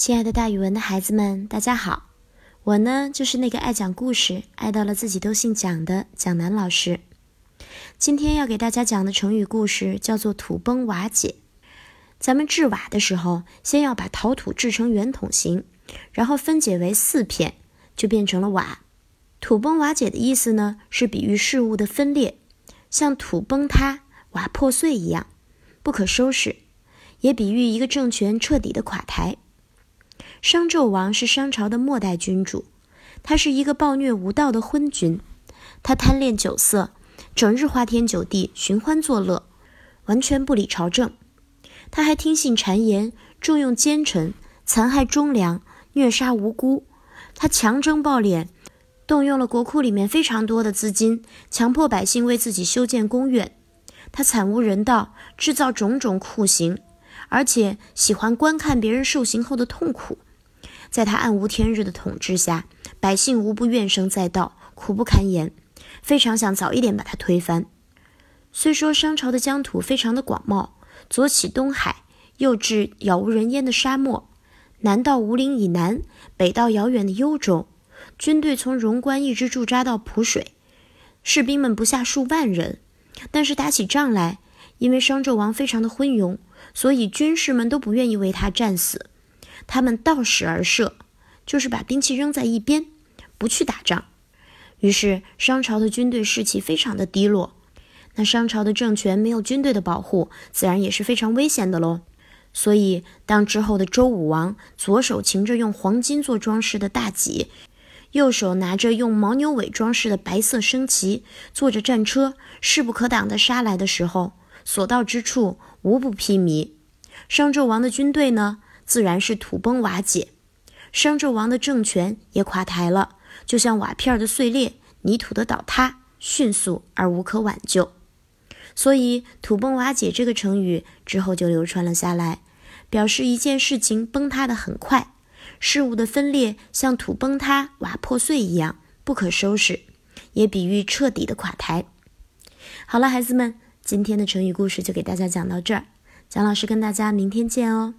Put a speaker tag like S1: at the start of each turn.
S1: 亲爱的，大语文的孩子们，大家好！我呢，就是那个爱讲故事、爱到了自己都姓蒋的蒋楠老师。今天要给大家讲的成语故事叫做“土崩瓦解”。咱们制瓦的时候，先要把陶土制成圆筒形，然后分解为四片，就变成了瓦。土崩瓦解的意思呢，是比喻事物的分裂，像土崩塌、瓦破碎一样，不可收拾；也比喻一个政权彻底的垮台。商纣王是商朝的末代君主，他是一个暴虐无道的昏君，他贪恋酒色，整日花天酒地，寻欢作乐，完全不理朝政。他还听信谗言，重用奸臣，残害忠良，虐杀无辜。他强征暴敛，动用了国库里面非常多的资金，强迫百姓为自己修建宫苑。他惨无人道，制造种种酷刑，而且喜欢观看别人受刑后的痛苦。在他暗无天日的统治下，百姓无不怨声载道，苦不堪言，非常想早一点把他推翻。虽说商朝的疆土非常的广袤，左起东海，右至杳无人烟的沙漠，南到吴陵以南，北到遥远的幽州，军队从荣关一直驻扎到蒲水，士兵们不下数万人。但是打起仗来，因为商纣王非常的昏庸，所以军士们都不愿意为他战死。他们倒矢而射，就是把兵器扔在一边，不去打仗。于是商朝的军队士气非常的低落。那商朝的政权没有军队的保护，自然也是非常危险的喽。所以，当之后的周武王左手擎着用黄金做装饰的大戟，右手拿着用牦牛尾装饰的白色升旗，坐着战车，势不可挡地杀来的时候，所到之处无不披靡。商纣王的军队呢？自然是土崩瓦解，商纣王的政权也垮台了，就像瓦片的碎裂、泥土的倒塌，迅速而无可挽救。所以“土崩瓦解”这个成语之后就流传了下来，表示一件事情崩塌的很快，事物的分裂像土崩塌、瓦破碎一样不可收拾，也比喻彻底的垮台。好了，孩子们，今天的成语故事就给大家讲到这儿，蒋老师跟大家明天见哦。